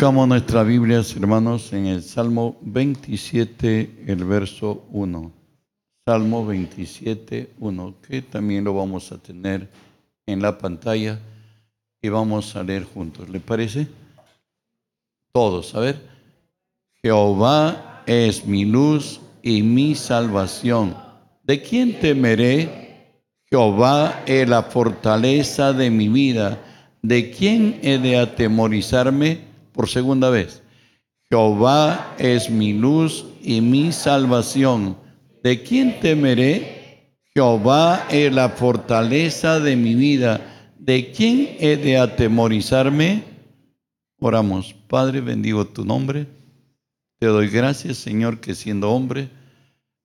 Buscamos nuestras Biblias, hermanos, en el Salmo 27, el verso 1. Salmo 27, 1, que también lo vamos a tener en la pantalla y vamos a leer juntos. ¿Le parece? Todos, a ver. Jehová es mi luz y mi salvación. ¿De quién temeré? Jehová es la fortaleza de mi vida. ¿De quién he de atemorizarme? Por segunda vez. Jehová es mi luz y mi salvación. ¿De quién temeré? Jehová es la fortaleza de mi vida. ¿De quién he de atemorizarme? Oramos. Padre, bendigo tu nombre. Te doy gracias, Señor, que siendo hombre,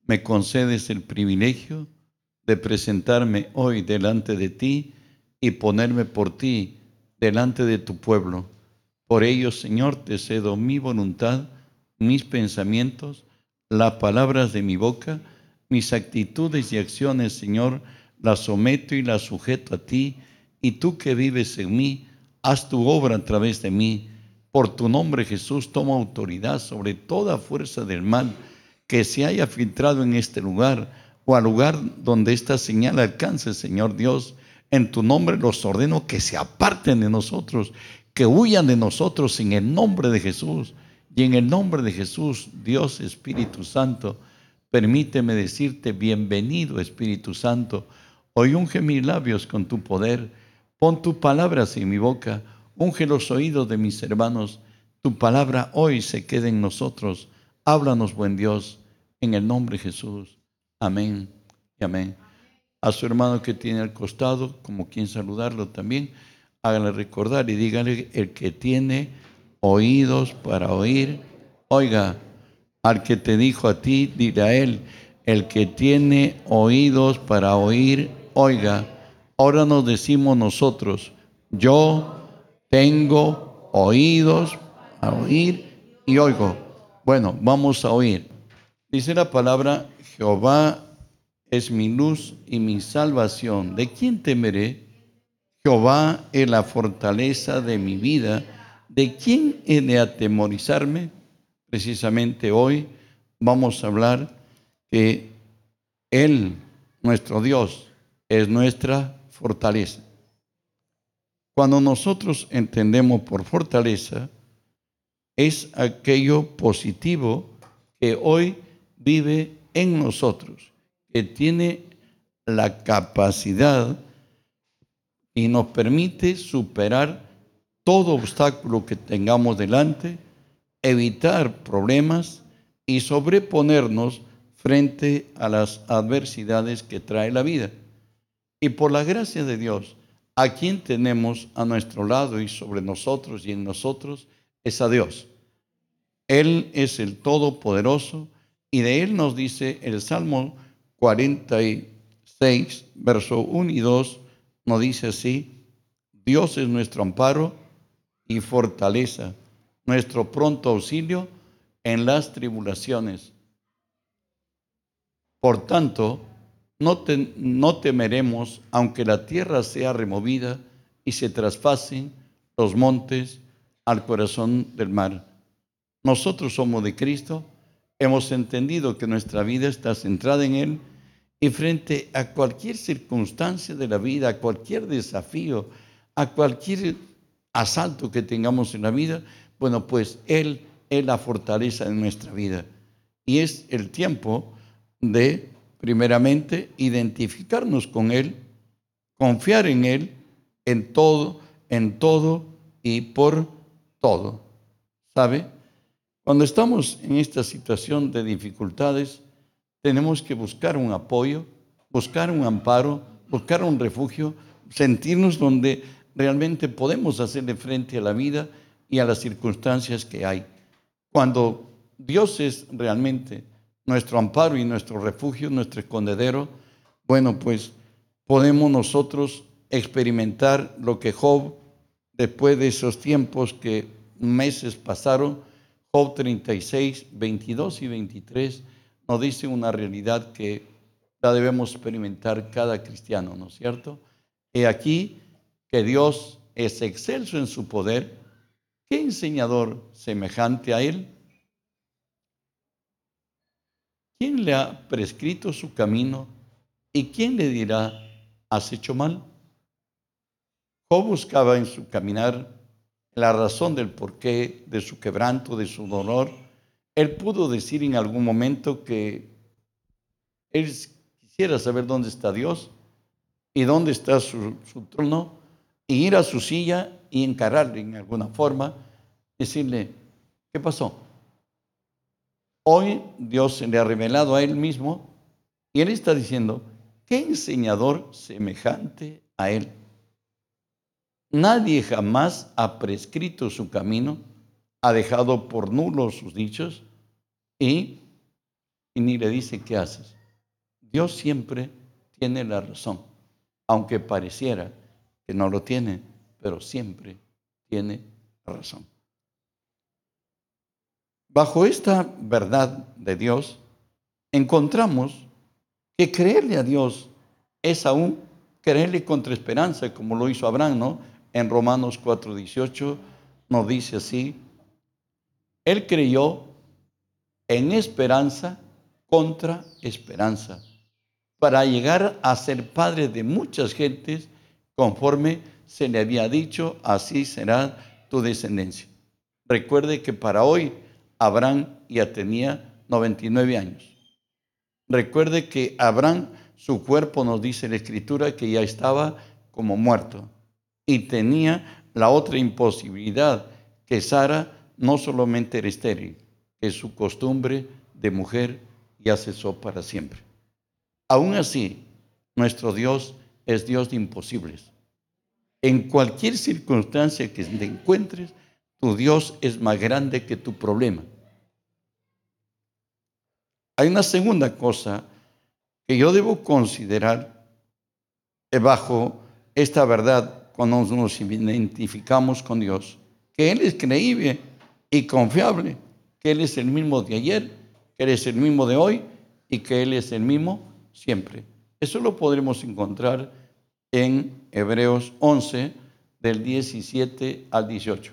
me concedes el privilegio de presentarme hoy delante de ti y ponerme por ti delante de tu pueblo. Por ello, Señor, te cedo mi voluntad, mis pensamientos, las palabras de mi boca, mis actitudes y acciones, Señor, las someto y las sujeto a ti, y tú que vives en mí, haz tu obra a través de mí. Por tu nombre, Jesús, toma autoridad sobre toda fuerza del mal que se haya filtrado en este lugar o al lugar donde esta señal alcance, Señor Dios. En tu nombre los ordeno que se aparten de nosotros, que huyan de nosotros en el nombre de Jesús. Y en el nombre de Jesús, Dios Espíritu Santo, permíteme decirte bienvenido Espíritu Santo. Hoy unge mis labios con tu poder, pon tus palabras en mi boca, unge los oídos de mis hermanos. Tu palabra hoy se quede en nosotros. Háblanos, buen Dios, en el nombre de Jesús. Amén y amén. A su hermano que tiene al costado, como quien saludarlo también, háganle recordar y díganle, el que tiene oídos para oír, oiga, al que te dijo a ti, dile a él, el que tiene oídos para oír, oiga. Ahora nos decimos nosotros, yo tengo oídos para oír y oigo. Bueno, vamos a oír. Dice la palabra, Jehová es mi luz y mi salvación. ¿De quién temeré? Jehová es la fortaleza de mi vida. ¿De quién he de atemorizarme? Precisamente hoy vamos a hablar que Él, nuestro Dios, es nuestra fortaleza. Cuando nosotros entendemos por fortaleza, es aquello positivo que hoy vive en nosotros, que tiene la capacidad y nos permite superar todo obstáculo que tengamos delante, evitar problemas y sobreponernos frente a las adversidades que trae la vida. Y por la gracia de Dios, a quien tenemos a nuestro lado y sobre nosotros y en nosotros, es a Dios. Él es el Todopoderoso y de Él nos dice el Salmo 46, verso 1 y 2, nos dice así, Dios es nuestro amparo y fortaleza, nuestro pronto auxilio en las tribulaciones. Por tanto, no, no temeremos aunque la tierra sea removida y se traspasen los montes al corazón del mar. Nosotros somos de Cristo, hemos entendido que nuestra vida está centrada en Él y frente a cualquier circunstancia de la vida, a cualquier desafío, a cualquier asalto que tengamos en la vida, bueno, pues Él es la fortaleza de nuestra vida. Y es el tiempo de, primeramente, identificarnos con Él, confiar en Él, en todo, en todo y por todo. ¿Sabe? Cuando estamos en esta situación de dificultades, tenemos que buscar un apoyo, buscar un amparo, buscar un refugio, sentirnos donde realmente podemos hacerle frente a la vida y a las circunstancias que hay. Cuando Dios es realmente nuestro amparo y nuestro refugio, nuestro escondedero, bueno, pues podemos nosotros experimentar lo que Job, después de esos tiempos que meses pasaron, Job 36, 22 y 23, nos dice una realidad que la debemos experimentar cada cristiano, ¿no es cierto? He aquí que Dios es excelso en su poder, ¿qué enseñador semejante a él? ¿Quién le ha prescrito su camino y quién le dirá, has hecho mal? Job buscaba en su caminar la razón del porqué de su quebranto, de su dolor. Él pudo decir en algún momento que él quisiera saber dónde está Dios y dónde está su, trono, y ir a su silla y encararle en alguna forma, decirle, ¿qué pasó? Hoy Dios se le ha revelado a él mismo y él está diciendo, ¿qué enseñador semejante a él? Nadie jamás ha prescrito su camino, ha dejado por nulos sus dichos y, y ni le dice qué haces. Dios siempre tiene la razón, aunque pareciera que no lo tiene, pero siempre tiene razón. Bajo esta verdad de Dios, encontramos que creerle a Dios es aún creerle contra esperanza, como lo hizo Abraham, ¿no? En Romanos 4:18 nos dice así, Él creyó en esperanza contra esperanza, para llegar a ser padre de muchas gentes, conforme se le había dicho, así será tu descendencia. Recuerde que para hoy Abraham ya tenía 99 años. Recuerde que Abraham, su cuerpo nos dice la escritura que ya estaba como muerto y tenía la otra imposibilidad, que Sara no solamente era estéril, que su costumbre de mujer ya cesó para siempre. Aún así, nuestro Dios es Dios de imposibles. En cualquier circunstancia que te encuentres, tu Dios es más grande que tu problema. Hay una segunda cosa que yo debo considerar bajo esta verdad cuando nos identificamos con Dios, que Él es creíble y confiable, que Él es el mismo de ayer, que Él es el mismo de hoy y que Él es el mismo siempre. Eso lo podremos encontrar en Hebreos 11, del 17 al 18.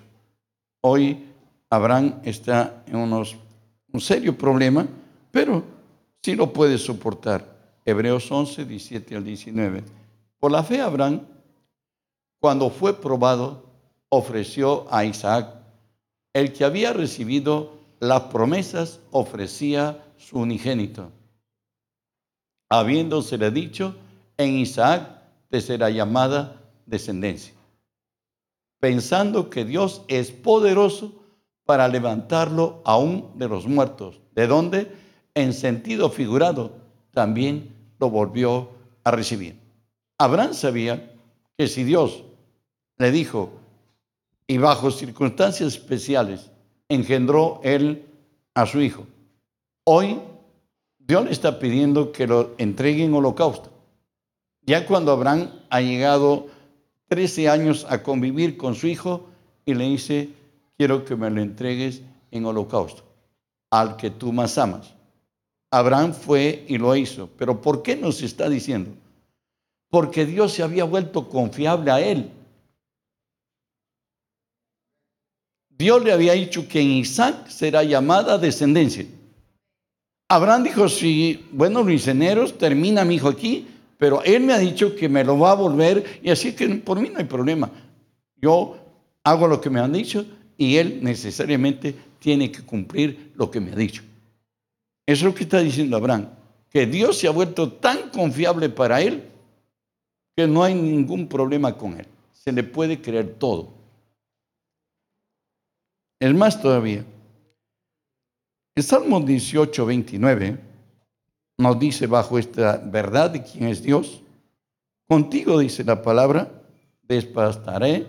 Hoy Abraham está en unos, un serio problema, pero sí lo puede soportar. Hebreos 11, 17 al 19. Por la fe Abraham, cuando fue probado, ofreció a Isaac. El que había recibido las promesas ofrecía su unigénito. Habiéndosele dicho, en Isaac te será llamada descendencia pensando que Dios es poderoso para levantarlo aún de los muertos. ¿De dónde? En sentido figurado, también lo volvió a recibir. Abraham sabía que si Dios le dijo, y bajo circunstancias especiales, engendró él a su hijo, hoy Dios le está pidiendo que lo entregue en holocausto. Ya cuando Abraham ha llegado 13 años a convivir con su hijo y le dice, quiero que me lo entregues en holocausto, al que tú más amas. Abraham fue y lo hizo. Pero ¿por qué nos está diciendo? Porque Dios se había vuelto confiable a él. Dios le había dicho que en Isaac será llamada descendencia. Abraham dijo, si, bueno, misioneros, termina mi hijo aquí, pero Él me ha dicho que me lo va a volver y así que por mí no hay problema. Yo hago lo que me han dicho y Él necesariamente tiene que cumplir lo que me ha dicho. Eso es lo que está diciendo Abraham, que Dios se ha vuelto tan confiable para Él que no hay ningún problema con Él. Se le puede creer todo. Es más todavía. El Salmo 18, 29 nos dice bajo esta verdad de quién es Dios. Contigo, dice la palabra, despastaré,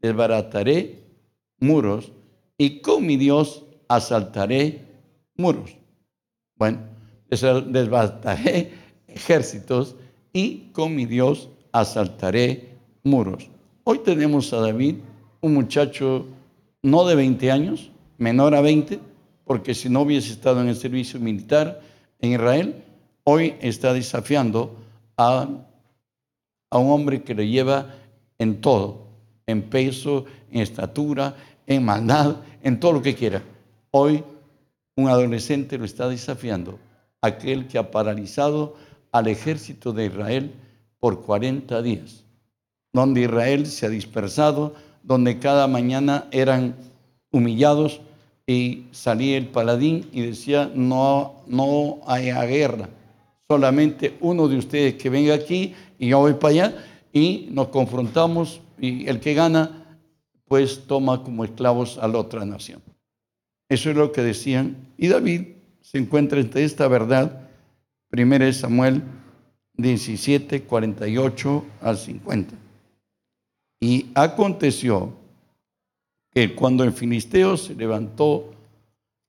desbarataré muros y con mi Dios asaltaré muros. Bueno, desbarataré ejércitos y con mi Dios asaltaré muros. Hoy tenemos a David, un muchacho no de 20 años, menor a 20, porque si no hubiese estado en el servicio militar, en Israel, hoy está desafiando a, a un hombre que le lleva en todo. en peso, en estatura, en maldad, en todo lo que quiera. Hoy un adolescente lo está desafiando, aquel que ha paralizado al ejército de Israel por 40 días, donde Israel se ha dispersado, donde cada mañana eran humillados y salía el paladín y decía, no, no haya guerra, solamente uno de ustedes que venga aquí y yo voy para allá y nos confrontamos y el que gana pues toma como esclavos a la otra nación. Eso es lo que decían. Y David se encuentra entre esta verdad, 1 Samuel 17, 48 al 50. Y aconteció que cuando el filisteo se levantó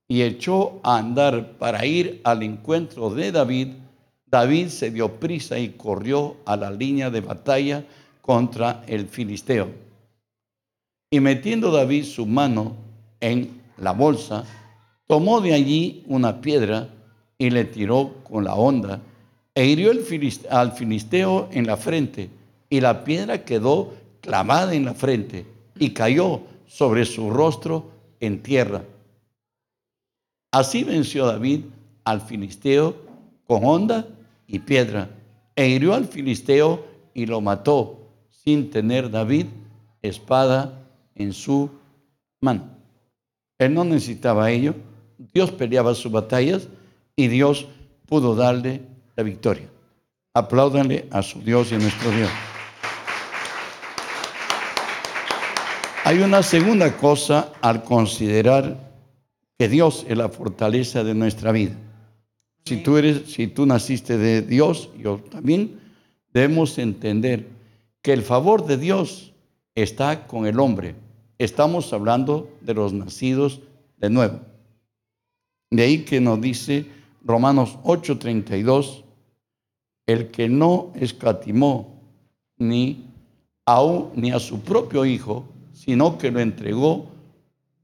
y echó a andar para ir al encuentro de David, David se dio prisa y corrió a la línea de batalla contra el filisteo. Y metiendo David su mano en la bolsa, tomó de allí una piedra y le tiró con la honda e hirió al filisteo en la frente y la piedra quedó clavada en la frente y cayó sobre su rostro en tierra. Así venció David al filisteo con honda y piedra, e hirió al filisteo y lo mató, sin tener David espada en su mano. Él no necesitaba ello, Dios peleaba sus batallas y Dios pudo darle la victoria. Apláudanle a su Dios y a nuestro Dios. Hay una segunda cosa al considerar que Dios es la fortaleza de nuestra vida. Si tú eres, si tú naciste de Dios, yo también debemos entender que el favor de Dios está con el hombre. Estamos hablando de los nacidos de nuevo. De ahí que nos dice Romanos 8:32, el que no escatimó ni aún ni a su propio hijo, sino que lo entregó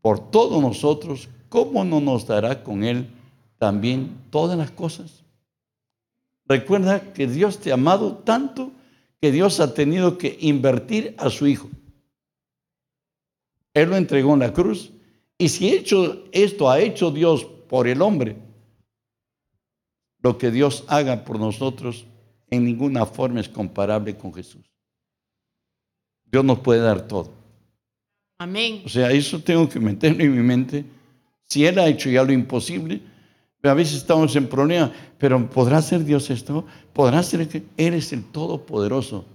por todos nosotros, ¿cómo no nos dará con él también todas las cosas? Recuerda que Dios te ha amado tanto que Dios ha tenido que invertir a su Hijo. Él lo entregó en la cruz. Y si hecho, esto ha hecho Dios por el hombre, lo que Dios haga por nosotros en ninguna forma es comparable con Jesús. Dios nos puede dar todo. Amén. O sea, eso tengo que meterlo en mi mente. Si Él ha hecho ya lo imposible, a veces estamos en problema, pero ¿podrá ser Dios esto? ¿Podrá ser que Él es el Todopoderoso?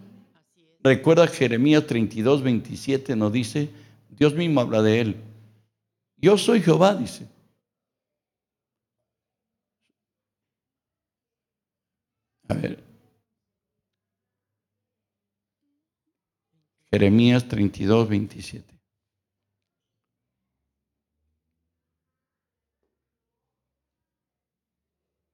Recuerda Jeremías 32, 27 nos dice, Dios mismo habla de Él. Yo soy Jehová, dice. A ver. Jeremías 32, 27.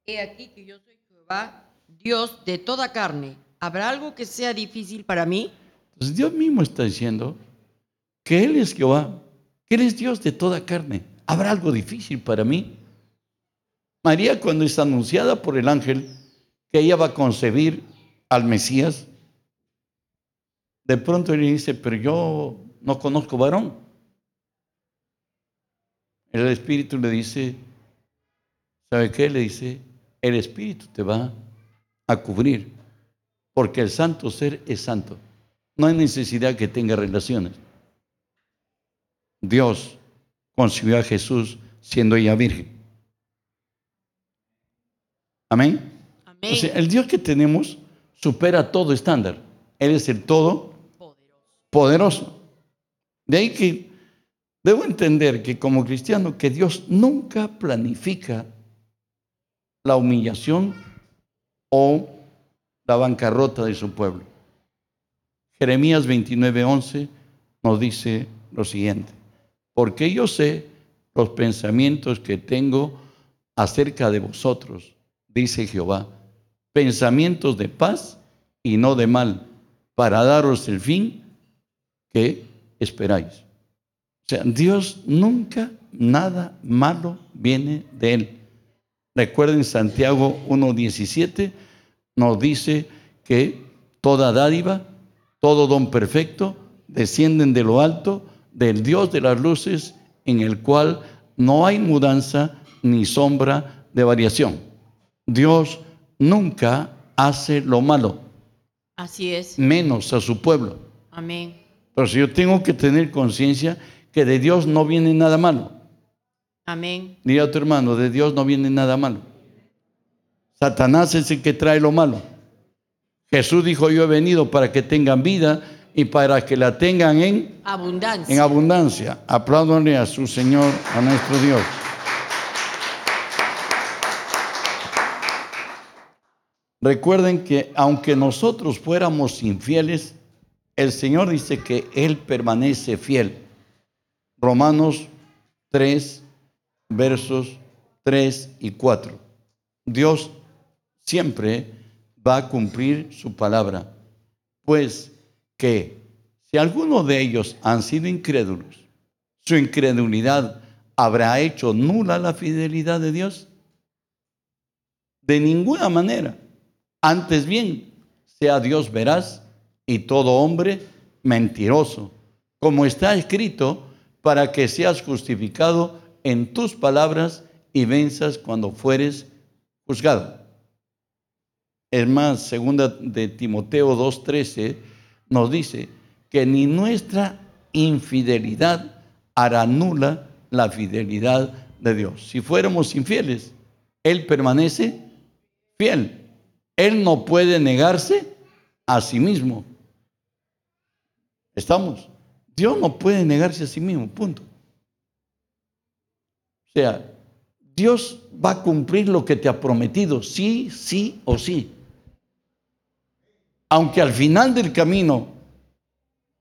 He aquí que yo soy Jehová, Dios de toda carne. ¿Habrá algo que sea difícil para mí? Entonces Dios mismo está diciendo que Él es Jehová, que Él es Dios de toda carne. ¿Habrá algo difícil para mí? María cuando es anunciada por el ángel que ella va a concebir al Mesías, de pronto le dice, pero yo no conozco varón. El Espíritu le dice, ¿sabe qué? Le dice, el Espíritu te va a cubrir, porque el santo ser es santo. No hay necesidad que tenga relaciones. Dios concibió a Jesús siendo ella virgen. Amén. O sea, el Dios que tenemos supera todo estándar. Él es el todo poderoso. De ahí que debo entender que como cristiano que Dios nunca planifica la humillación o la bancarrota de su pueblo. Jeremías 29:11 nos dice lo siguiente, porque yo sé los pensamientos que tengo acerca de vosotros, dice Jehová, pensamientos de paz y no de mal, para daros el fin que esperáis. O sea, Dios nunca nada malo viene de él. Recuerden Santiago 1.17 nos dice que toda dádiva, todo don perfecto descienden de lo alto, del Dios de las luces, en el cual no hay mudanza ni sombra de variación. Dios nunca hace lo malo, Así es. menos a su pueblo. Amén. Pero si yo tengo que tener conciencia que de Dios no viene nada malo. Amén. Diga a tu hermano, de Dios no viene nada malo. Satanás es el que trae lo malo. Jesús dijo, yo he venido para que tengan vida y para que la tengan en, Abundancia. en abundancia. A su Señor, a nuestro Dios. Recuerden que aunque nosotros fuéramos infieles, el Señor dice que Él permanece fiel. Romanos 3, versos 3 y 4. Dios siempre va a cumplir su palabra, pues que si alguno de ellos han sido incrédulos, su incredulidad habrá hecho nula la fidelidad de Dios. De ninguna manera. Antes bien, sea Dios veraz y todo hombre mentiroso, como está escrito, para que seas justificado en tus palabras y venzas cuando fueres juzgado. Es más, segunda de Timoteo 2:13 nos dice que ni nuestra infidelidad hará nula la fidelidad de Dios. Si fuéramos infieles, Él permanece fiel. Él no puede negarse a sí mismo. ¿Estamos? Dios no puede negarse a sí mismo, punto. O sea, Dios va a cumplir lo que te ha prometido, sí, sí o sí. Aunque al final del camino,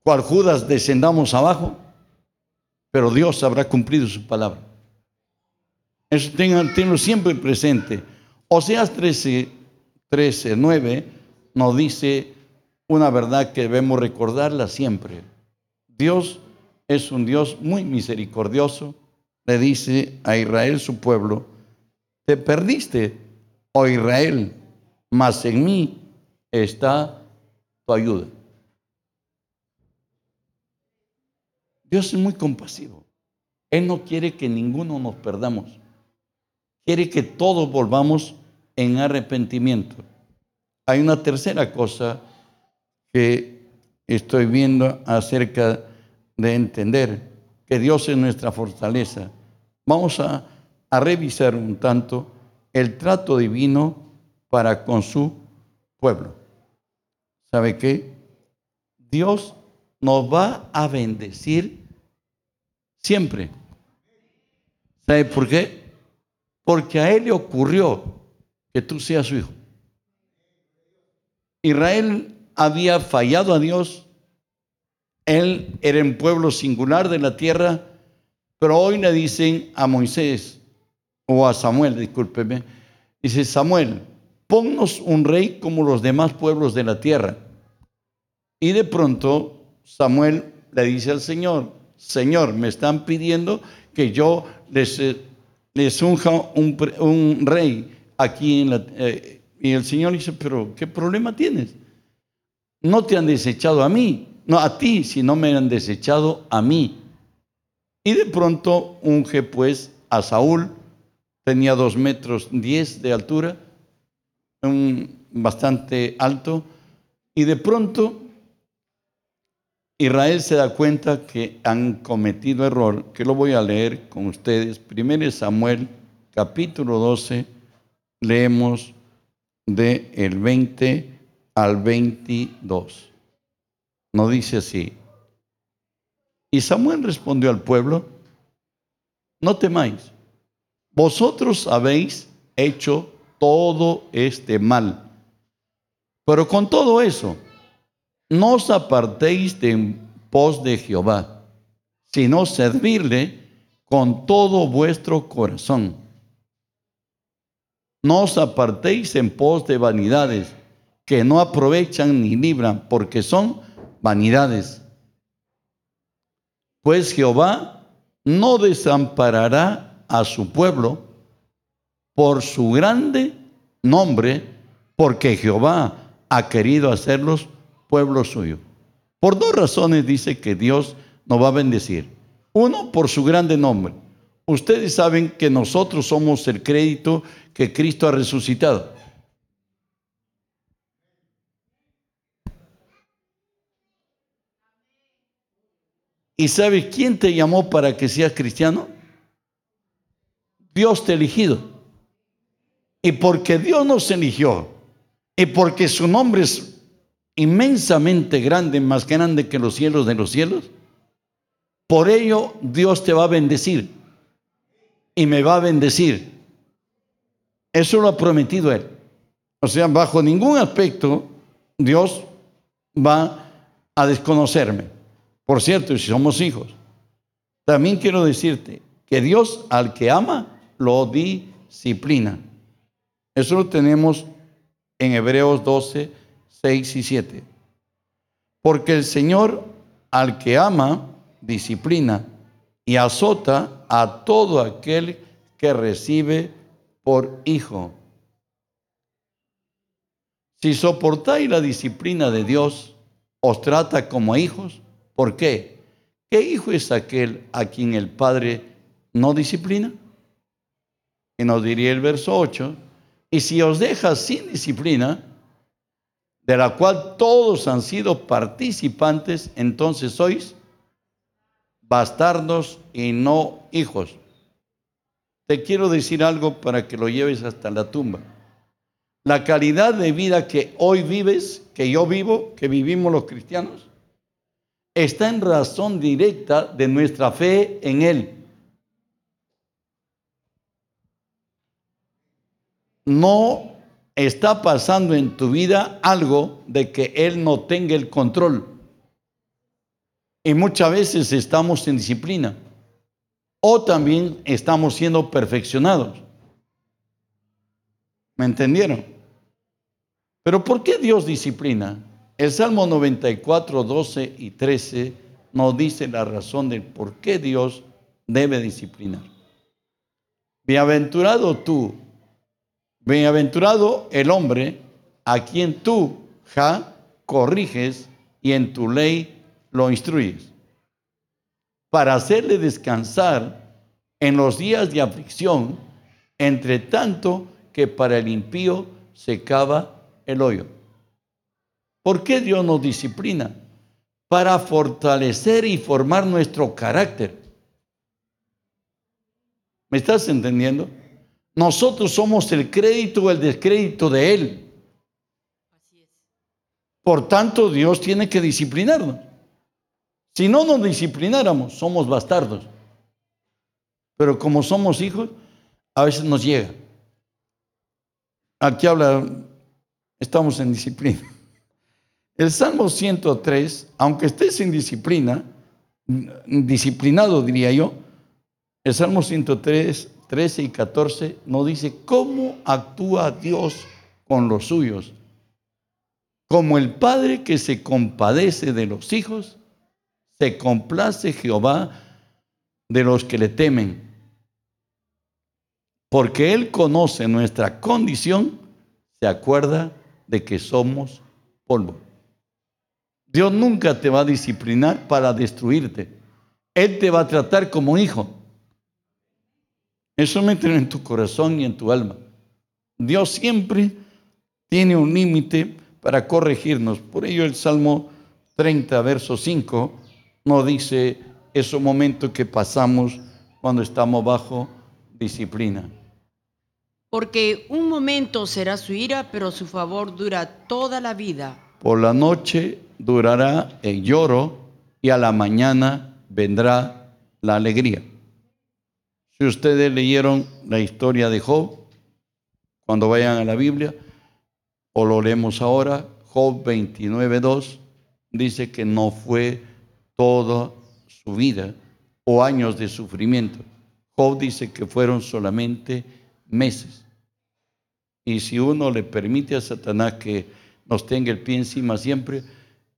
cual Judas, descendamos abajo, pero Dios habrá cumplido su palabra. Eso tengan, tenlo siempre presente. Oseas 13, 13, 9 nos dice una verdad que debemos recordarla siempre. Dios es un Dios muy misericordioso. Le dice a Israel, su pueblo, te perdiste, oh Israel, mas en mí está tu ayuda. Dios es muy compasivo. Él no quiere que ninguno nos perdamos. Quiere que todos volvamos en arrepentimiento. Hay una tercera cosa que estoy viendo acerca de entender que Dios es nuestra fortaleza. Vamos a, revisar un tanto el trato divino para con su pueblo. ¿Sabe qué? Dios nos va a bendecir siempre. ¿Sabe por qué? Porque a Él le ocurrió que tú seas su hijo. Israel había fallado a Dios. Él era un pueblo singular de la tierra, pero hoy le dicen a Moisés o a Samuel, discúlpeme, dice Samuel, ponnos un rey como los demás pueblos de la tierra. Y de pronto Samuel le dice al Señor, Señor, me están pidiendo que yo les, eh, unja un rey aquí en la... eh, y el Señor dice, pero ¿qué problema tienes? No te han desechado a mí, no a ti, sino me han desechado a mí. Y de pronto unge pues a Saúl, tenía dos metros diez de altura, un, bastante alto, y de pronto Israel se da cuenta que han cometido error, que lo voy a leer con ustedes. 1 Samuel, capítulo 12, leemos de el 20 al 22. Nos dice así. Y Samuel respondió al pueblo, no temáis, vosotros habéis hecho todo este mal, pero con todo eso, no os apartéis de en pos de Jehová, sino servirle con todo vuestro corazón. No os apartéis en pos de vanidades que no aprovechan ni libran, porque son vanidades. Pues Jehová no desamparará a su pueblo por su grande nombre, porque Jehová ha querido hacerlos pueblo suyo. Por dos razones dice que Dios nos va a bendecir. Uno, por su grande nombre. Ustedes saben que nosotros somos el crédito que Cristo ha resucitado. ¿Y sabes quién te llamó para que seas cristiano? Dios te elegido. Y porque Dios nos eligió, y porque su nombre es inmensamente grande, más grande que los cielos de los cielos, por ello Dios te va a bendecir y me va a bendecir. Eso lo ha prometido Él. O sea, bajo ningún aspecto Dios va a desconocerme. Por cierto, si somos hijos, también quiero decirte que Dios al que ama lo disciplina. Eso lo tenemos en Hebreos 12, 6 y 7. Porque el Señor al que ama, disciplina y azota a todo aquel que recibe por hijo. Si soportáis la disciplina de Dios, os trata como hijos. ¿Por qué? ¿Qué hijo es aquel a quien el Padre no disciplina? Y nos diría el verso 8, y si os deja sin disciplina, de la cual todos han sido participantes, entonces sois bastardos y no hijos. Te quiero decir algo para que lo lleves hasta la tumba. La calidad de vida que hoy vives, que yo vivo, que vivimos los cristianos, está en razón directa de nuestra fe en Él. no está pasando en tu vida algo de que Él no tenga el control. Y muchas veces estamos en disciplina. O también estamos siendo perfeccionados. ¿Me entendieron? Pero ¿por qué Dios disciplina? El Salmo 94, 12 y 13 nos dice la razón de por qué Dios debe disciplinar. Bienaventurado tú Bienaventurado el hombre a quien tú, Ja, corriges y en tu ley lo instruyes, para hacerle descansar en los días de aflicción, entre tanto que para el impío se cava el hoyo. ¿Por qué Dios nos disciplina? Para fortalecer y formar nuestro carácter. ¿Me estás entendiendo? Nosotros somos el crédito o el descrédito de Él. Por tanto, Dios tiene que disciplinarnos. Si no nos disciplináramos, somos bastardos. Pero como somos hijos, a veces nos llega. Aquí habla, estamos en disciplina. El Salmo 103, aunque estés en disciplina, disciplinado diría yo, el Salmo 103 13 y 14 nos dice cómo actúa Dios con los suyos. Como el Padre que se compadece de los hijos, se complace Jehová de los que le temen. Porque Él conoce nuestra condición, se acuerda de que somos polvo. Dios nunca te va a disciplinar para destruirte. Él te va a tratar como hijo. Eso mételo en tu corazón y en tu alma. Dios siempre tiene un límite para corregirnos. Por ello el Salmo 30, verso 5, nos dice esos momentos que pasamos cuando estamos bajo disciplina. Porque un momento será su ira, pero su favor dura toda la vida. Por la noche durará el lloro y a la mañana vendrá la alegría. Si ustedes leyeron la historia de Job, cuando vayan a la Biblia, o lo leemos ahora, Job 29.2 dice que no fue toda su vida o años de sufrimiento. Job dice que fueron solamente meses. Y si uno le permite a Satanás que nos tenga el pie encima siempre,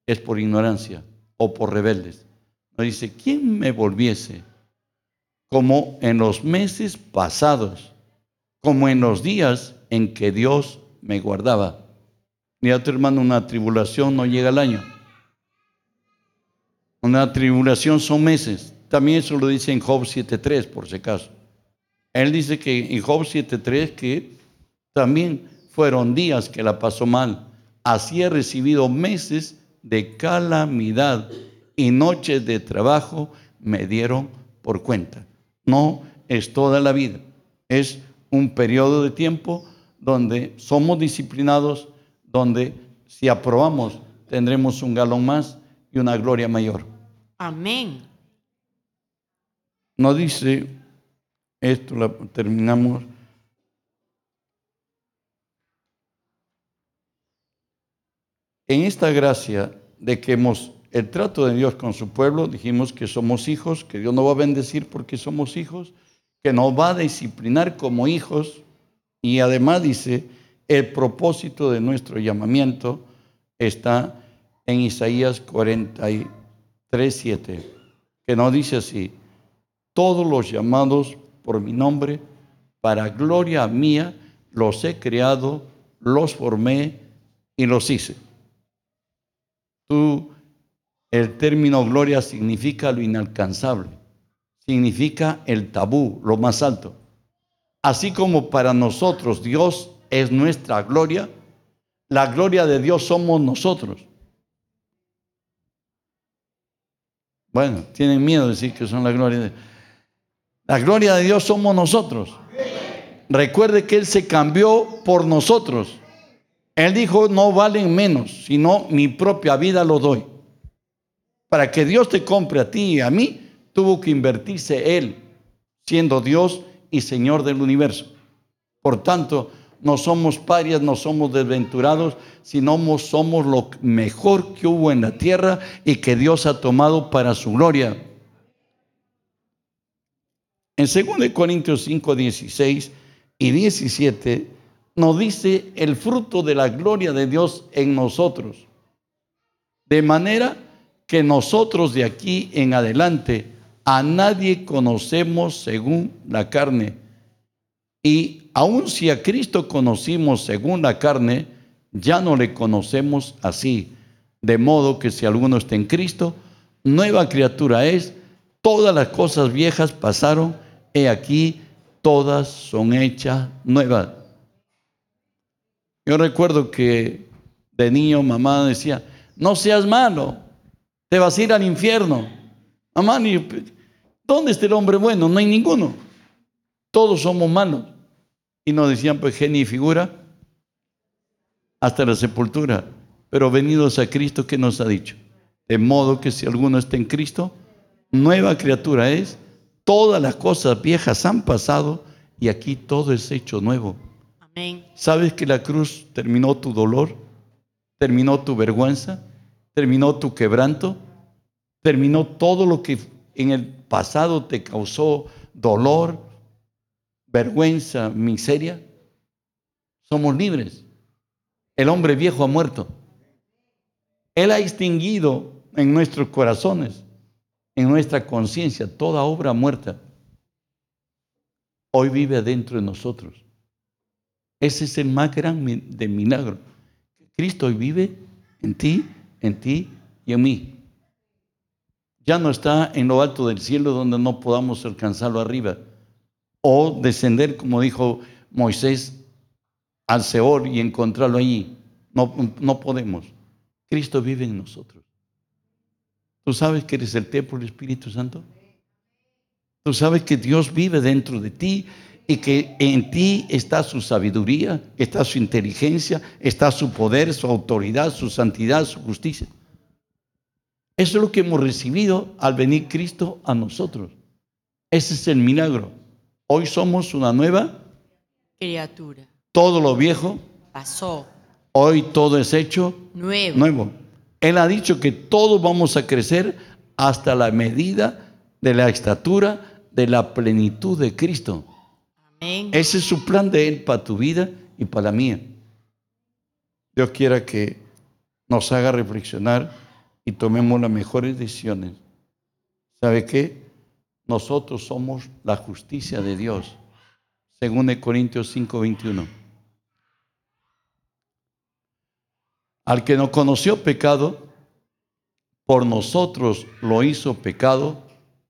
es por ignorancia o por rebeldes. Nos dice, ¿quién me volviese? como en los meses pasados, como en los días en que Dios me guardaba. Mira tu hermano, una tribulación no llega al año. Una tribulación son meses. También eso lo dice en Job 7.3, por si acaso. Él dice que en Job 7.3 que también fueron días que la pasó mal. Así he recibido meses de calamidad y noches de trabajo me dieron por cuenta. No es toda la vida, es un periodo de tiempo donde somos disciplinados, donde si aprobamos tendremos un galón más y una gloria mayor. Amén. No dice, esto terminamos. En esta gracia de que hemos el trato de Dios con su pueblo, dijimos que somos hijos, que Dios nos va a bendecir porque somos hijos, que nos va a disciplinar como hijos y además dice, el propósito de nuestro llamamiento está en Isaías 43, 7, que nos dice así, todos los llamados por mi nombre, para gloria mía, los he creado, los formé y los hice. El término gloria significa lo inalcanzable, significa el tabú, lo más alto. Así como para nosotros Dios es nuestra gloria, la gloria de Dios somos nosotros. Bueno, tienen miedo de decir que son la gloria de Dios. La gloria de Dios somos nosotros. Recuerde que Él se cambió por nosotros. Él dijo, no valen menos, sino mi propia vida lo doy. Para que Dios te compre a ti y a mí, tuvo que invertirse Él, siendo Dios y Señor del universo. Por tanto, no somos parias, no somos desventurados, sino somos lo mejor que hubo en la tierra y que Dios ha tomado para su gloria. En 2 Corintios 5, 16 y 17 nos dice el fruto de la gloria de Dios en nosotros. De manera que nosotros de aquí en adelante a nadie conocemos según la carne. Y aun si a Cristo conocimos según la carne, ya no le conocemos así. De modo que si alguno está en Cristo, nueva criatura es, todas las cosas viejas pasaron, he aquí, todas son hechas nuevas. Yo recuerdo que de niño mamá decía, no seas malo, te vas a ir al infierno. Mamá, ¿dónde está el hombre bueno? No hay ninguno. Todos somos malos. Y nos decían, pues, genio y figura hasta la sepultura. Pero venidos a Cristo, ¿qué nos ha dicho? De modo que si alguno está en Cristo, nueva criatura es, todas las cosas viejas han pasado y aquí todo es hecho nuevo. ¿Sabes que la cruz terminó tu dolor? ¿Terminó tu vergüenza? ¿Terminó tu quebranto? ¿Terminó todo lo que en el pasado te causó dolor, vergüenza, miseria? Somos libres. El hombre viejo ha muerto. Él ha extinguido en nuestros corazones, en nuestra conciencia, toda obra muerta. Hoy vive dentro de nosotros. Ese es el más grande de milagro. Cristo vive en ti, en ti y en mí. Ya no está en lo alto del cielo donde no podamos alcanzarlo arriba o descender, como dijo Moisés, al Seol y encontrarlo allí. No, no podemos. Cristo vive en nosotros. ¿Tú sabes que eres el templo del Espíritu Santo? ¿Tú sabes que Dios vive dentro de ti y que en ti está su sabiduría, está su inteligencia, está su poder, su autoridad, su santidad, su justicia? Eso es lo que hemos recibido al venir Cristo a nosotros. Ese es el milagro. Hoy somos una nueva Criatura. Todo lo viejo Pasó. Hoy todo es hecho Nuevo. nuevo. Él ha dicho que todos vamos a crecer hasta la medida de la estatura de la plenitud de Cristo. Ese es su plan de Él para tu vida y para la mía. Dios quiera que nos haga reflexionar y tomemos las mejores decisiones. ¿Sabe qué? Nosotros somos la justicia de Dios, según de Corintios 5, 21. Al que no conoció pecado, por nosotros lo hizo pecado,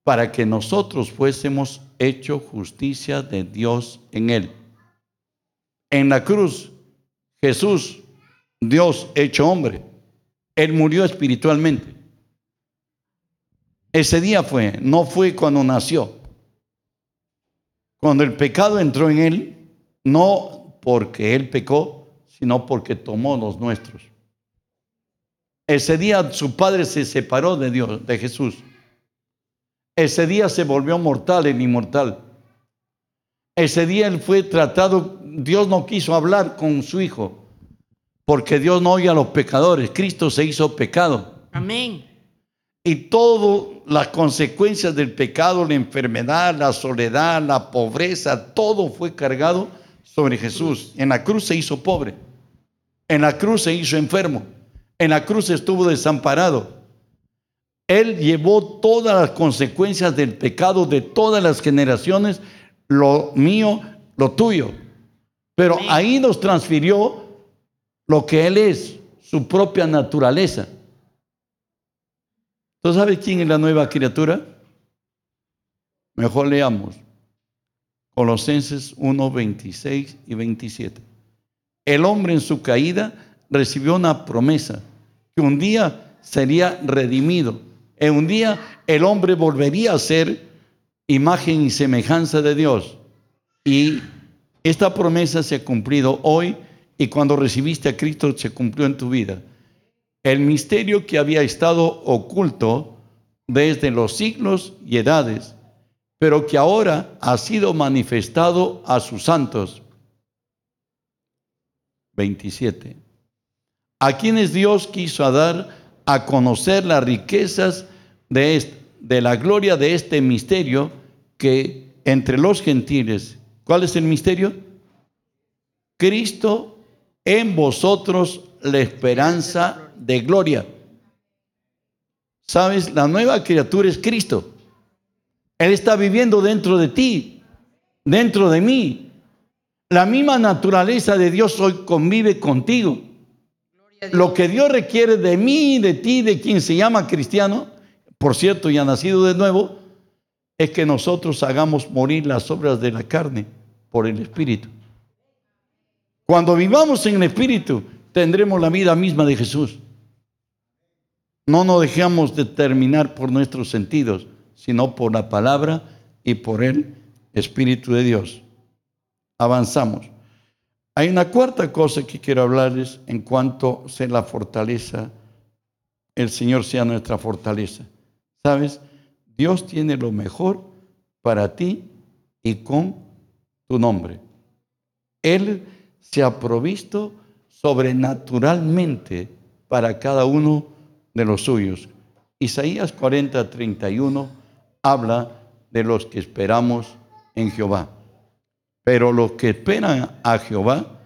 para que nosotros fuésemos hecho justicia de Dios en él. En la cruz, Jesús, Dios hecho hombre, él murió espiritualmente. Ese día fue, no fue cuando nació. Cuando el pecado entró en él, no porque él pecó, sino porque tomó los nuestros. Ese día su padre se separó de Dios, de Jesús. Ese día se volvió mortal, el inmortal. Ese día él fue tratado, Dios no quiso hablar con su hijo, porque Dios no oye a los pecadores. Cristo se hizo pecado. Amén. Y todas las consecuencias del pecado, la enfermedad, la soledad, la pobreza, todo fue cargado sobre Jesús. En la cruz se hizo pobre. En la cruz se hizo enfermo. En la cruz estuvo desamparado. Él llevó todas las consecuencias del pecado de todas las generaciones, lo mío, lo tuyo. Pero ahí nos transfirió lo que Él es, su propia naturaleza. ¿Tú sabes quién es la nueva criatura? Mejor leamos. Colosenses 1, 26 y 27. El hombre en su caída recibió una promesa que un día sería redimido. En un día el hombre volvería a ser imagen y semejanza de Dios. Y esta promesa se ha cumplido hoy y cuando recibiste a Cristo se cumplió en tu vida. El misterio que había estado oculto desde los siglos y edades, pero que ahora ha sido manifestado a sus santos. 27. A quienes Dios quiso dar a conocer las riquezas de, de la gloria de este misterio que entre los gentiles, ¿cuál es el misterio? Cristo en vosotros la esperanza de gloria. ¿Sabes? La nueva criatura es Cristo. Él está viviendo dentro de ti, dentro de mí. La misma naturaleza de Dios hoy convive contigo. Lo que Dios requiere de mí, de ti, de quien se llama cristiano, por cierto, ya nacido de nuevo, es que nosotros hagamos morir las obras de la carne por el Espíritu. Cuando vivamos en el Espíritu, tendremos la vida misma de Jesús. No nos dejamos determinar por nuestros sentidos, sino por la palabra y por el Espíritu de Dios. Avanzamos. Hay una cuarta cosa que quiero hablarles en cuanto sea la fortaleza, el Señor sea nuestra fortaleza. ¿Sabes? Dios tiene lo mejor para ti y con tu nombre. Él se ha provisto sobrenaturalmente para cada uno de los suyos. Isaías 40, 31 habla de los que esperamos en Jehová. Pero los que esperan a Jehová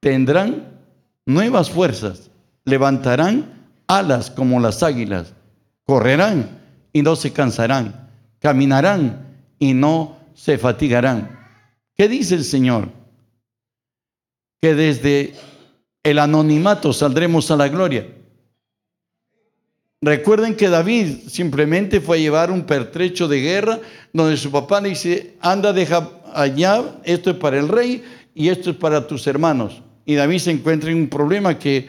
tendrán nuevas fuerzas, levantarán alas como las águilas, correrán y no se cansarán, caminarán y no se fatigarán. ¿Qué dice el Señor? Que desde el anonimato saldremos a la gloria. Recuerden que David simplemente fue a llevar un pertrecho de guerra donde su papá le dice, anda, deja allá, esto es para el rey y esto es para tus hermanos. Y David se encuentra en un problema que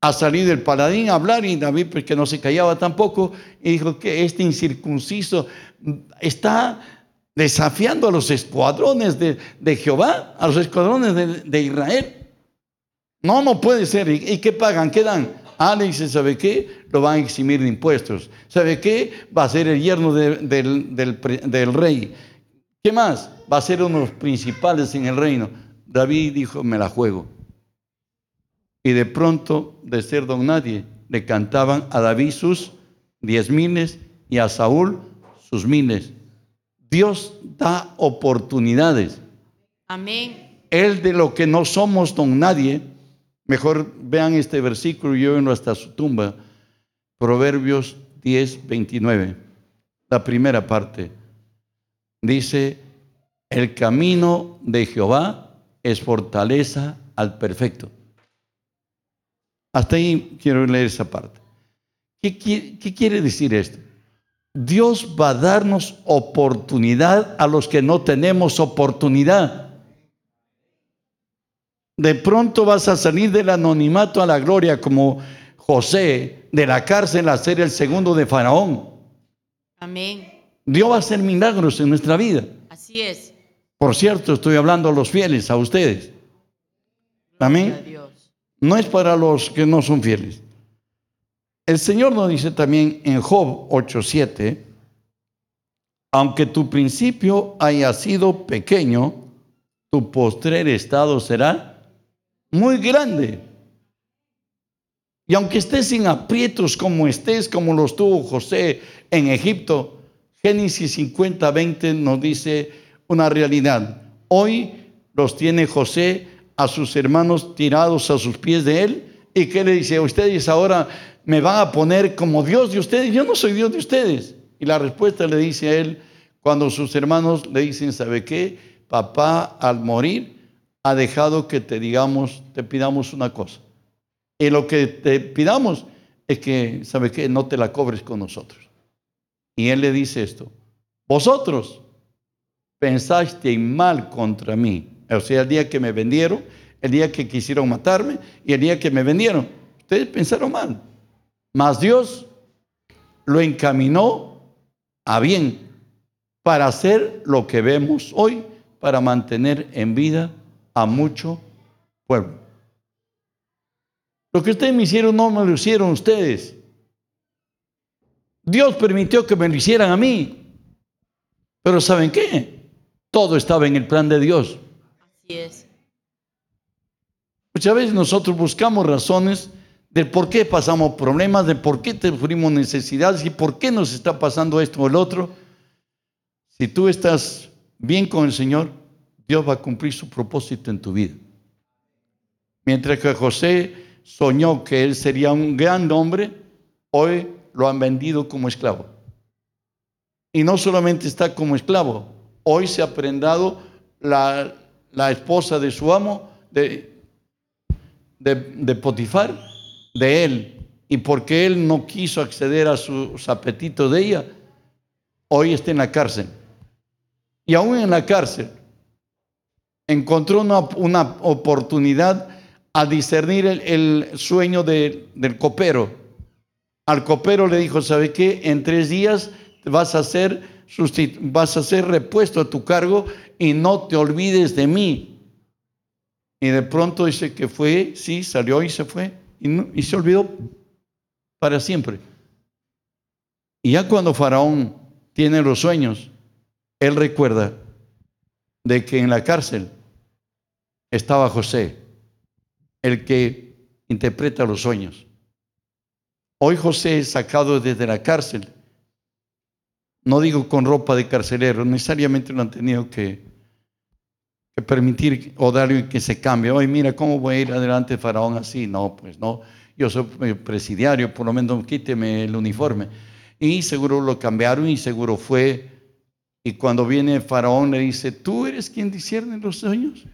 ha salido el paladín a hablar y David pues que no se callaba tampoco y dijo que este incircunciso está desafiando a los escuadrones de, de Jehová, a los escuadrones de, de Israel. No, no puede ser. ¿Y, qué pagan? ¿Qué dan? Ah, le dice, ¿sabe qué? Lo van a eximir de impuestos. ¿Sabe qué? Va a ser el yerno de- del, del del rey. ¿Qué más? Va a ser uno de los principales en el reino. David dijo, me la juego. Y de pronto, de ser don nadie, le cantaban a David sus diez miles y a Saúl sus miles. Dios da oportunidades. Amén. Él de lo que no somos don nadie, mejor vean este versículo y llévenlo hasta su tumba. Proverbios 10, 29. La primera parte. Dice, el camino de Jehová es fortaleza al perfecto. Hasta ahí quiero leer esa parte. ¿Qué, qui- qué quiere decir esto? Dios va a darnos oportunidad a los que no tenemos oportunidad. De pronto vas a salir del anonimato a la gloria como José, de la cárcel a ser el segundo de Faraón. Amén. Dios va a hacer milagros en nuestra vida. Así es. Por cierto, estoy hablando a los fieles, a ustedes. Amén. No es para los que no son fieles. El Señor nos dice también en Job 8:7, aunque tu principio haya sido pequeño, tu postrer estado será muy grande. Y aunque estés en aprietos como estés, como los tuvo José en Egipto, Génesis 50, 20 nos dice una realidad. Hoy los tiene José a sus hermanos tirados a sus pies de él. ¿Y qué le dice? Ustedes ahora me van a poner como Dios de ustedes. Yo no soy Dios de ustedes. Y la respuesta le dice a él cuando sus hermanos le dicen, ¿sabe qué? Papá al morir ha dejado que te digamos, te pidamos una cosa. Y lo que te pidamos es que, ¿sabe qué? No te la cobres con nosotros. Y él le dice esto, vosotros pensaste mal contra mí. O sea, el día que me vendieron, el día que quisieron matarme y el día que me vendieron. Ustedes pensaron mal. Mas Dios lo encaminó a bien para hacer lo que vemos hoy, para mantener en vida a mucho pueblo. Lo que ustedes me hicieron no me lo hicieron ustedes. Dios permitió que me lo hicieran a mí. Pero ¿saben qué? Todo estaba en el plan de Dios. Así es. Muchas veces nosotros buscamos razones del por qué pasamos problemas, de por qué sufrimos necesidades y por qué nos está pasando esto o el otro. Si tú estás bien con el Señor, Dios va a cumplir su propósito en tu vida. Mientras que José soñó que él sería un gran hombre, hoy lo han vendido como esclavo. Y no solamente está como esclavo, hoy se ha prendado la, la esposa de su amo, de, de, Potifar, de él. Y porque él no quiso acceder a sus apetitos de ella, hoy está en la cárcel. Y aún en la cárcel encontró una, una oportunidad a discernir el, el sueño de- del copero. Al copero le dijo, ¿sabe qué? En tres días vas a ser, vas a ser repuesto a tu cargo y no te olvides de mí. Y de pronto dice que fue, sí, salió y se fue y, no- y se olvidó para siempre. Y ya cuando Faraón tiene los sueños, él recuerda de que en la cárcel estaba José, el que interpreta los sueños. Hoy José es sacado desde la cárcel. No digo con ropa de carcelero, necesariamente lo han tenido que, permitir o darle que se cambie. Hoy mira, ¿cómo voy a ir adelante de Faraón así? No, pues no. Yo soy eh, presidiario, por lo menos quíteme el uniforme. Y seguro lo cambiaron y seguro fue. Y cuando viene Faraón le dice, ¿tú eres quien discierne los sueños?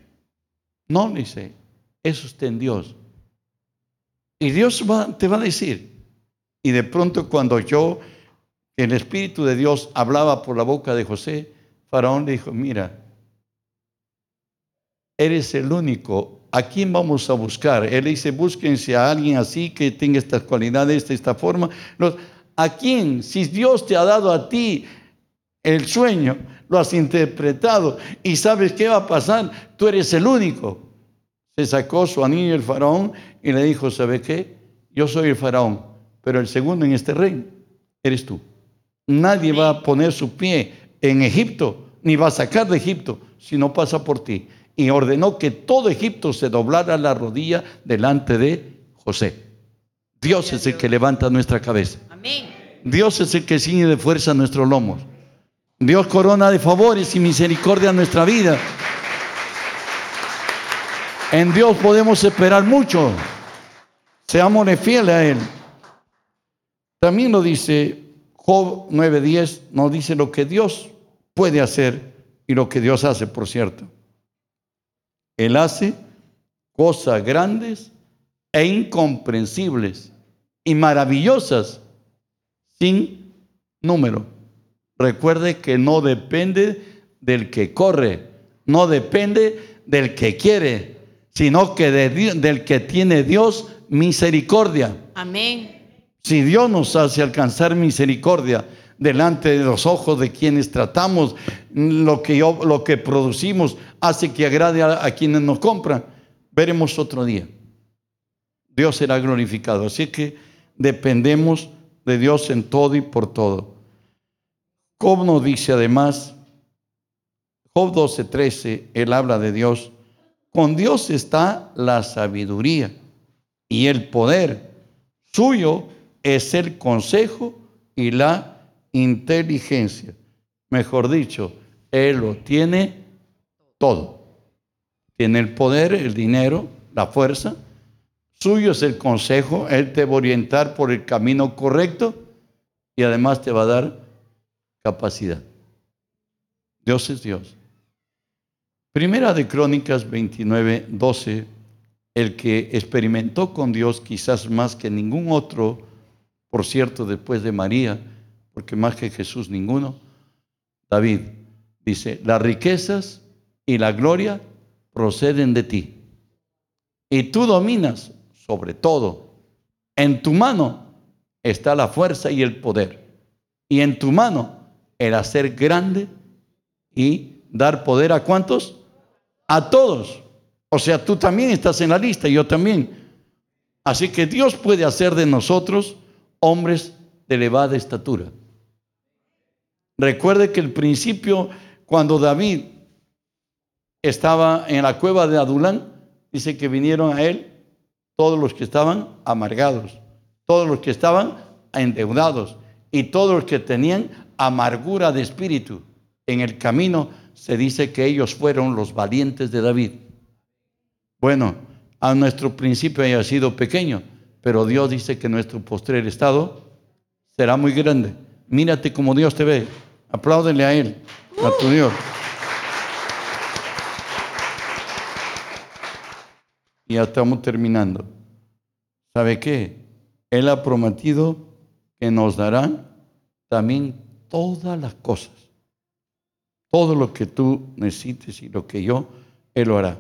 No, le dice, eso está en Dios. Y Dios te va a decir. Y de pronto cuando yo, el Espíritu de Dios hablaba por la boca de José, Faraón le dijo, mira, eres el único. ¿A quién vamos a buscar? Él dice, búsquense a alguien así que tenga estas cualidades, de esta forma. ¿A quién? Si Dios te ha dado a ti el sueño, lo has interpretado y sabes qué va a pasar, tú eres el único. Se sacó su anillo el faraón y le dijo, ¿sabe qué? Yo soy el faraón, pero el segundo en este reino eres tú. Nadie va a poner su pie en Egipto, ni va a sacar de Egipto, si no pasa por ti. Y ordenó que todo Egipto se doblara la rodilla delante de José. Dios es el que levanta nuestra cabeza. Dios es el que ciñe de fuerza nuestros lomos. Dios corona de favores y misericordia nuestra vida. En Dios podemos esperar mucho. Seámosle fieles a Él. También lo dice Job 9:10, nos dice lo que Dios puede hacer y lo que Dios hace, por cierto. Él hace cosas grandes e incomprensibles y maravillosas sin número. Recuerde que no depende del que corre, no depende del que quiere, sino que de del que tiene Dios misericordia. Amén. Si Dios nos hace alcanzar misericordia delante de los ojos de quienes tratamos, lo que, yo- lo que producimos hace que agrade a, a quienes nos compran, veremos otro día. Dios será glorificado. Así que dependemos de Dios en todo y por todo. Job nos dice además, Job 12:13, él habla de Dios. Con Dios está la sabiduría y el poder. Suyo es el consejo y la inteligencia. Mejor dicho, Él lo tiene todo. Tiene el poder, el dinero, la fuerza. Suyo es el consejo. Él te va a orientar por el camino correcto y además te va a dar capacidad. Dios es Dios. Primera de Crónicas 29, 12. El que experimentó con Dios quizás más que ningún otro, por cierto, después de María, porque más que Jesús ninguno, David dice, las riquezas y la gloria proceden de ti. Y tú dominas sobre todo. En tu mano está la fuerza y el poder. Y en tu mano el hacer grande y dar poder a cuántos? A todos. O sea, tú también estás en la lista, yo también. Así que Dios puede hacer de nosotros hombres de elevada estatura. Recuerde que el principio, cuando David estaba en la cueva de Adulán, dice que vinieron a él todos los que estaban amargados, todos los que estaban endeudados y todos los que tenían amargura de espíritu. En el camino se dice que ellos fueron los valientes de David. Bueno, a nuestro principio haya sido pequeño, pero Dios dice que nuestro postrer estado será muy grande. Mírate como Dios te ve. Apláudele a Él, a tu Dios. Y ya estamos terminando. ¿Sabe qué? Él ha prometido que nos dará también todas las cosas. Todo lo que tú necesites y lo que yo, Él lo hará.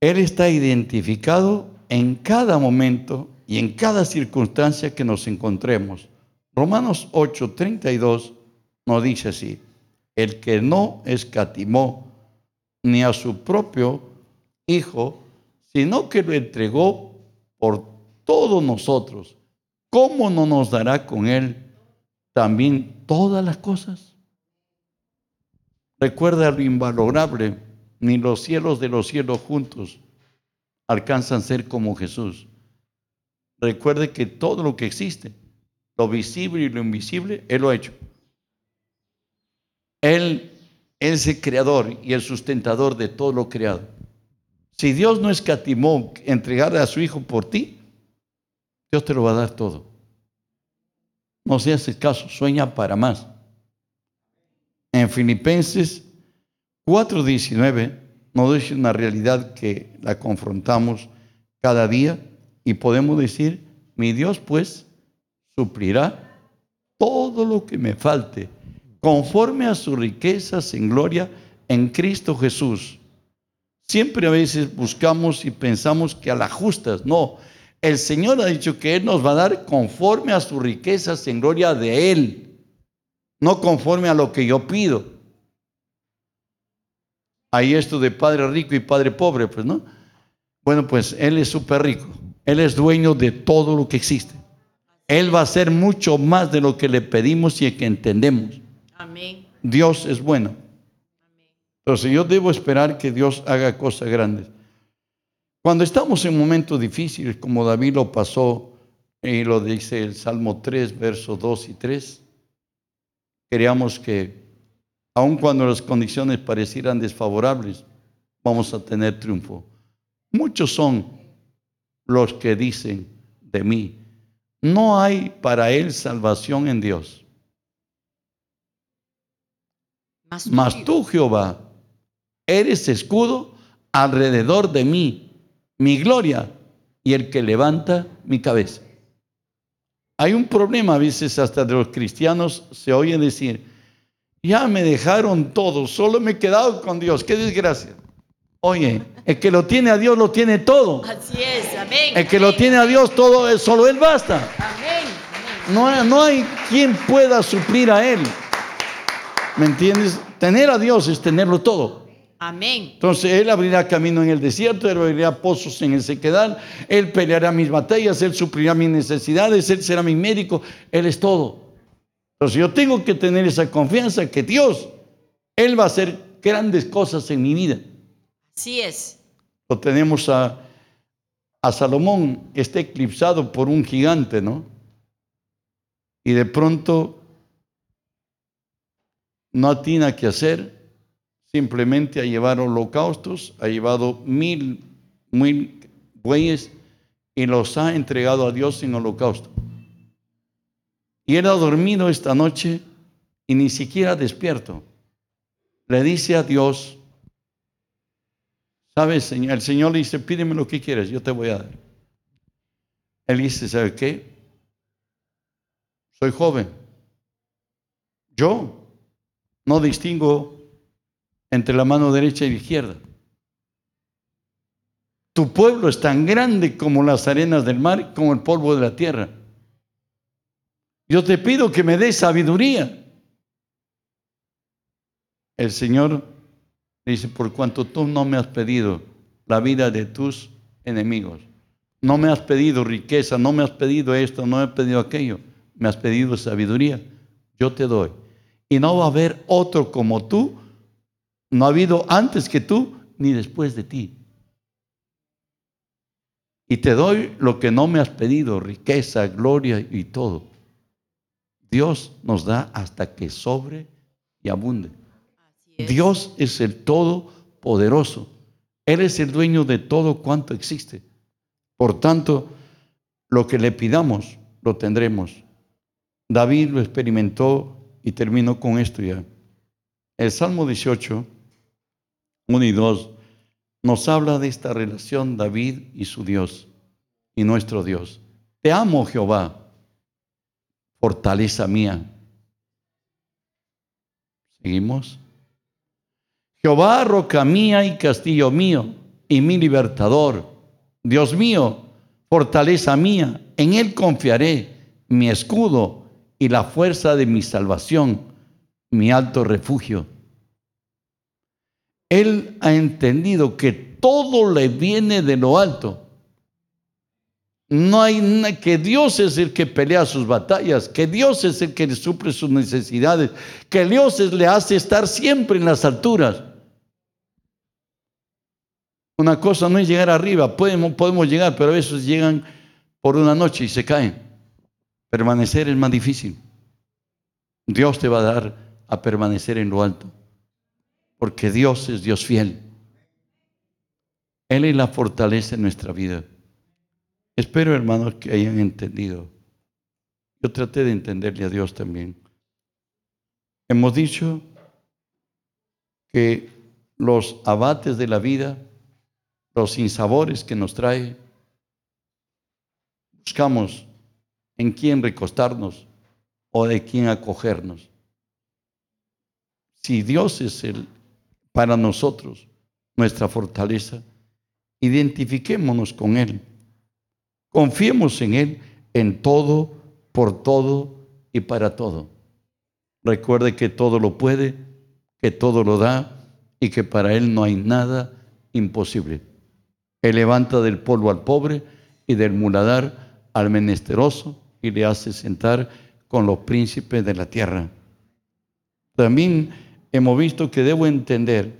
Él está identificado en cada momento y en cada circunstancia que nos encontremos. Romanos 8, 32 nos dice así, el que no escatimó ni a su propio Hijo, sino que lo entregó por todos nosotros, ¿cómo no nos dará con Él también todas las cosas? Recuerda lo invalorable, ni los cielos de los cielos juntos alcanzan a ser como Jesús. Recuerde que todo lo que existe, lo visible y lo invisible, Él lo ha hecho. Él es el creador y el sustentador de todo lo creado. Si Dios no escatimó entregar a su Hijo por ti, Dios te lo va a dar todo. No seas caso, sueña para más. En Filipenses 4:19 nos dice una realidad que la confrontamos cada día y podemos decir, mi Dios pues suplirá todo lo que me falte conforme a sus riquezas en gloria en Cristo Jesús. Siempre a veces buscamos y pensamos que a las justas, no. El Señor ha dicho que Él nos va a dar conforme a sus riquezas en gloria de Él, no conforme a lo que yo pido. Hay esto de padre rico y padre pobre, pues no. Bueno, pues Él es súper rico. Él es dueño de todo lo que existe. Él va a hacer mucho más de lo que le pedimos y que entendemos. Amén. Dios es bueno. Entonces yo debo esperar que Dios haga cosas grandes. Cuando estamos en momentos difíciles, como David lo pasó, y lo dice el Salmo 3, versos 2 y 3, queríamos que, aun cuando las condiciones parecieran desfavorables, vamos a tener triunfo. Muchos son los que dicen de mí, no hay para él salvación en Dios. Mas tú, Mas tú, Jehová, eres escudo alrededor de mí, mi gloria y el que levanta mi cabeza. Hay un problema a veces hasta de los cristianos, se oye decir, ya me dejaron todo, solo me he quedado con Dios, qué desgracia. Oye, el que lo tiene a Dios lo tiene todo. Así es, amén. El que lo amén, tiene a Dios todo, solo Él basta. Amén. No hay, no hay quien pueda suplir a Él. ¿Me entiendes? Tener a Dios es tenerlo todo. Amén. Entonces Él abrirá camino en el desierto, Él abrirá pozos en el sequedal, Él peleará mis batallas, Él suplirá mis necesidades, Él será mi médico, Él es todo. Entonces yo tengo que tener esa confianza que Dios, Él va a hacer grandes cosas en mi vida. Así es. Lo tenemos a, a Salomón, que está eclipsado por un gigante, ¿no? Y de pronto no atina qué hacer, simplemente a llevar holocaustos, ha llevado mil, mil bueyes y los ha entregado a Dios en holocausto. Y ha dormido esta noche y ni siquiera despierto. Le dice a Dios, ¿sabes, Señor? El Señor le dice, pídeme lo que quieras, yo te voy a dar. Él dice, ¿sabe qué? Soy joven. Yo no distingo entre la mano derecha y la izquierda. Tu pueblo es tan grande como las arenas del mar, como el polvo de la tierra. Yo te pido que me des sabiduría. El Señor dice, por cuanto tú no me has pedido la vida de tus enemigos, no me has pedido riqueza, no me has pedido esto, no me has pedido aquello, me has pedido sabiduría, yo te doy. Y no va a haber otro como tú, no ha habido antes que tú ni después de ti. Y te doy lo que no me has pedido, riqueza, gloria y todo. Dios nos da hasta que sobre y abunde. Es. Dios es el Todopoderoso. Él es el dueño de todo cuanto existe. Por tanto, lo que le pidamos, lo tendremos. David lo experimentó y termino con esto ya. El Salmo 18, 1 y 2, nos habla de esta relación David y su Dios y nuestro Dios. Te amo, Jehová, fortaleza mía. Seguimos. Jehová, roca mía y castillo mío, y mi libertador. Dios mío, fortaleza mía, en Él confiaré, mi escudo y la fuerza de mi salvación, mi alto refugio. Él ha entendido que todo le viene de lo alto. No hay que Dios es el que pelea sus batallas, que Dios es el que le suple sus necesidades, que Dios le hace estar siempre en las alturas. Una cosa no es llegar arriba, podemos, podemos llegar, pero a veces llegan por una noche y se caen. Permanecer es más difícil. Dios te va a dar a permanecer en lo alto, porque Dios es Dios fiel. Él es la fortaleza en nuestra vida. Espero, hermanos, que hayan entendido. Yo traté de entenderle a Dios también. Hemos dicho que los abates de la vida, los sinsabores que nos trae, buscamos en quién recostarnos o de quién acogernos. Si Dios es el para nosotros nuestra fortaleza, identifiquémonos con Él. Confiemos en Él en todo, por todo y para todo. Recuerde que todo lo puede, que todo lo da y que para Él no hay nada imposible. Él levanta del polvo al pobre y del muladar al menesteroso y le hace sentar con los príncipes de la tierra. También hemos visto que debo entender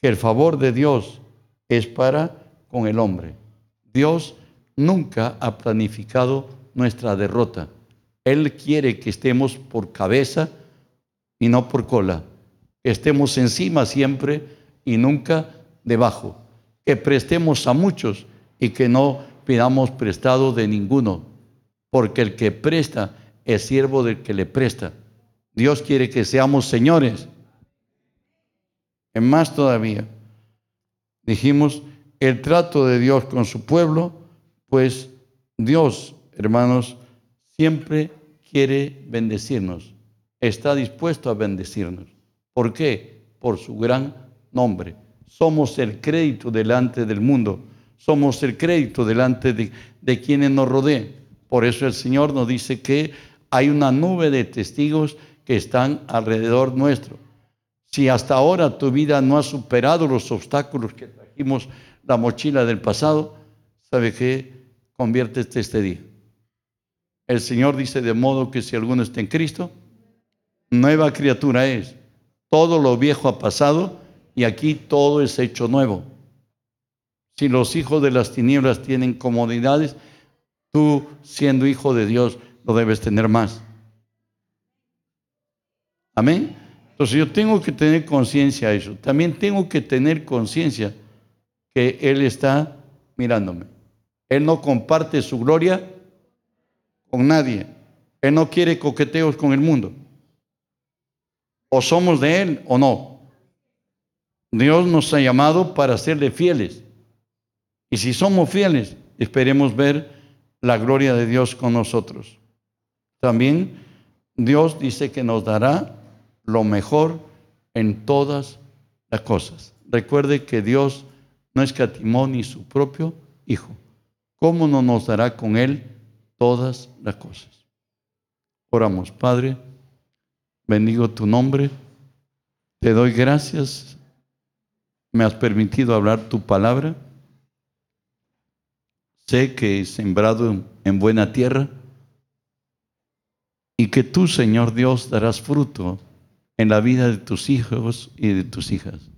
que el favor de Dios es para con el hombre. Dios nunca ha planificado nuestra derrota. Él quiere que estemos por cabeza y no por cola. Que estemos encima siempre y nunca debajo. Que prestemos a muchos y que no pidamos prestado de ninguno. Porque el que presta es siervo del que le presta. Dios quiere que seamos señores. En más todavía, dijimos el trato de Dios con su pueblo, pues Dios, hermanos, siempre quiere bendecirnos, está dispuesto a bendecirnos. ¿Por qué? Por su gran nombre. Somos el crédito delante del mundo, somos el crédito delante de, de quienes nos rodean. Por eso el Señor nos dice que hay una nube de testigos que están alrededor nuestro. Si hasta ahora tu vida no ha superado los obstáculos que trajimos la mochila del pasado, ¿sabe qué? Conviértete este día. El Señor dice de modo que si alguno está en Cristo, nueva criatura es. Todo lo viejo ha pasado y aquí todo es hecho nuevo. Si los hijos de las tinieblas tienen comodidades, tú siendo hijo de Dios lo debes tener más. Amén. Entonces yo tengo que tener conciencia de eso. También tengo que tener conciencia que Él está mirándome. Él no comparte su gloria con nadie. Él no quiere coqueteos con el mundo. O somos de Él o no. Dios nos ha llamado para serle fieles. Y si somos fieles, esperemos ver la gloria de Dios con nosotros. También Dios dice que nos dará lo mejor en todas las cosas. Recuerde que Dios no escatimó ni su propio Hijo. ¿Cómo no nos dará con Él todas las cosas? Oramos, Padre, bendigo tu nombre, te doy gracias, me has permitido hablar tu palabra, sé que he sembrado en buena tierra y que tú, Señor Dios, darás fruto en la vida de tus hijos y de tus hijas.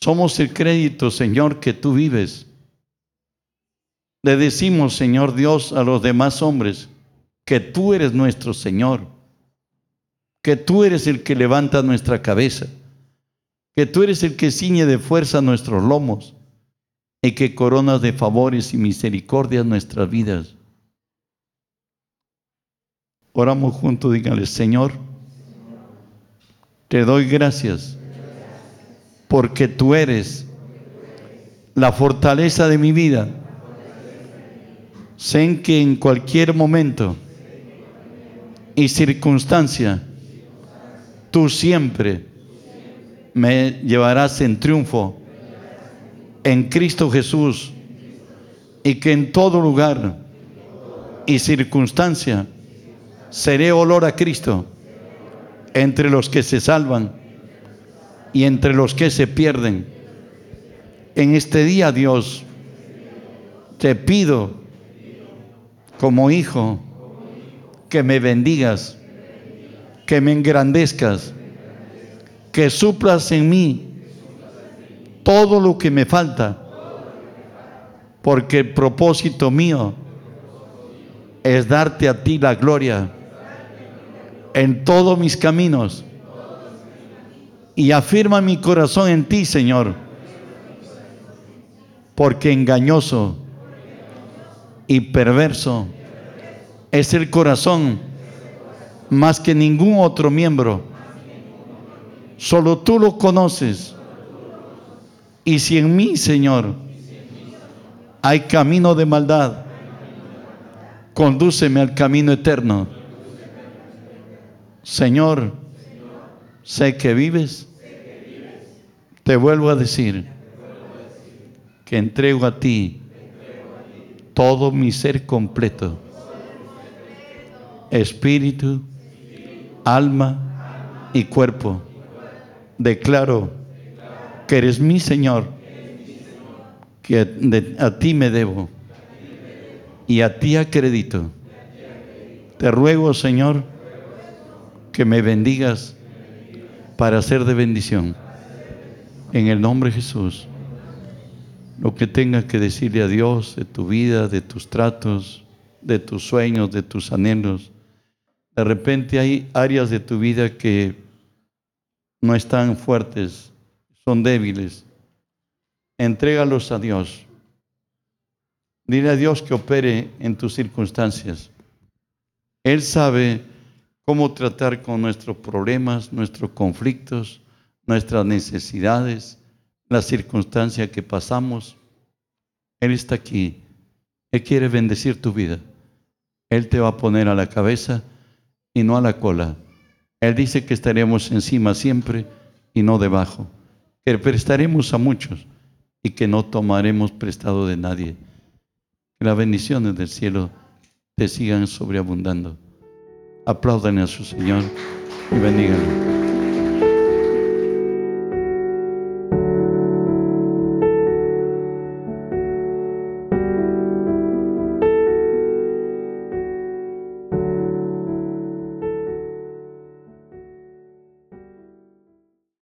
Somos el crédito, Señor, que tú vives. Le decimos, Señor Dios, a los demás hombres, que tú eres nuestro Señor, que tú eres el que levanta nuestra cabeza, que tú eres el que ciñe de fuerza nuestros lomos y que coronas de favores y misericordia nuestras vidas. Oramos juntos, díganle, Señor, te doy gracias porque tú eres la fortaleza de mi vida. Sé que en cualquier momento y circunstancia, tú siempre me llevarás en triunfo en Cristo Jesús y que en todo lugar y circunstancia seré olor a Cristo entre los que se salvan y entre los que se pierden. En este día, Dios, te pido como hijo que me bendigas, que me engrandezcas, que suplas en mí todo lo que me falta, porque el propósito mío es darte a ti la gloria en todos mis caminos. Y afirma mi corazón en ti, Señor. Porque engañoso y perverso es el corazón más que ningún otro miembro. Solo tú lo conoces. Y si en mí, Señor, hay camino de maldad, condúceme al camino eterno Señor, sé que vives. Te vuelvo a decir que entrego a ti todo mi ser completo. Espíritu, alma y cuerpo. Declaro que eres mi Señor, que a ti me debo y a ti acredito. Te ruego, Señor, que me bendigas para ser de bendición. En el nombre de Jesús. Lo que tengas que decirle a Dios de tu vida, de tus tratos, de tus sueños, de tus anhelos. De repente hay áreas de tu vida que no están fuertes, son débiles. Entrégalos a Dios. Dile a Dios que opere en tus circunstancias. Él sabe cómo tratar con nuestros problemas, nuestros conflictos, nuestras necesidades, las circunstancias que pasamos. Él está aquí. Él quiere bendecir tu vida. Él te va a poner a la cabeza y no a la cola. Él dice que estaremos encima siempre y no debajo, que prestaremos a muchos y que no tomaremos prestado de nadie. Que las bendiciones del cielo te sigan sobreabundando. Aplaudan a su Señor y bendigan.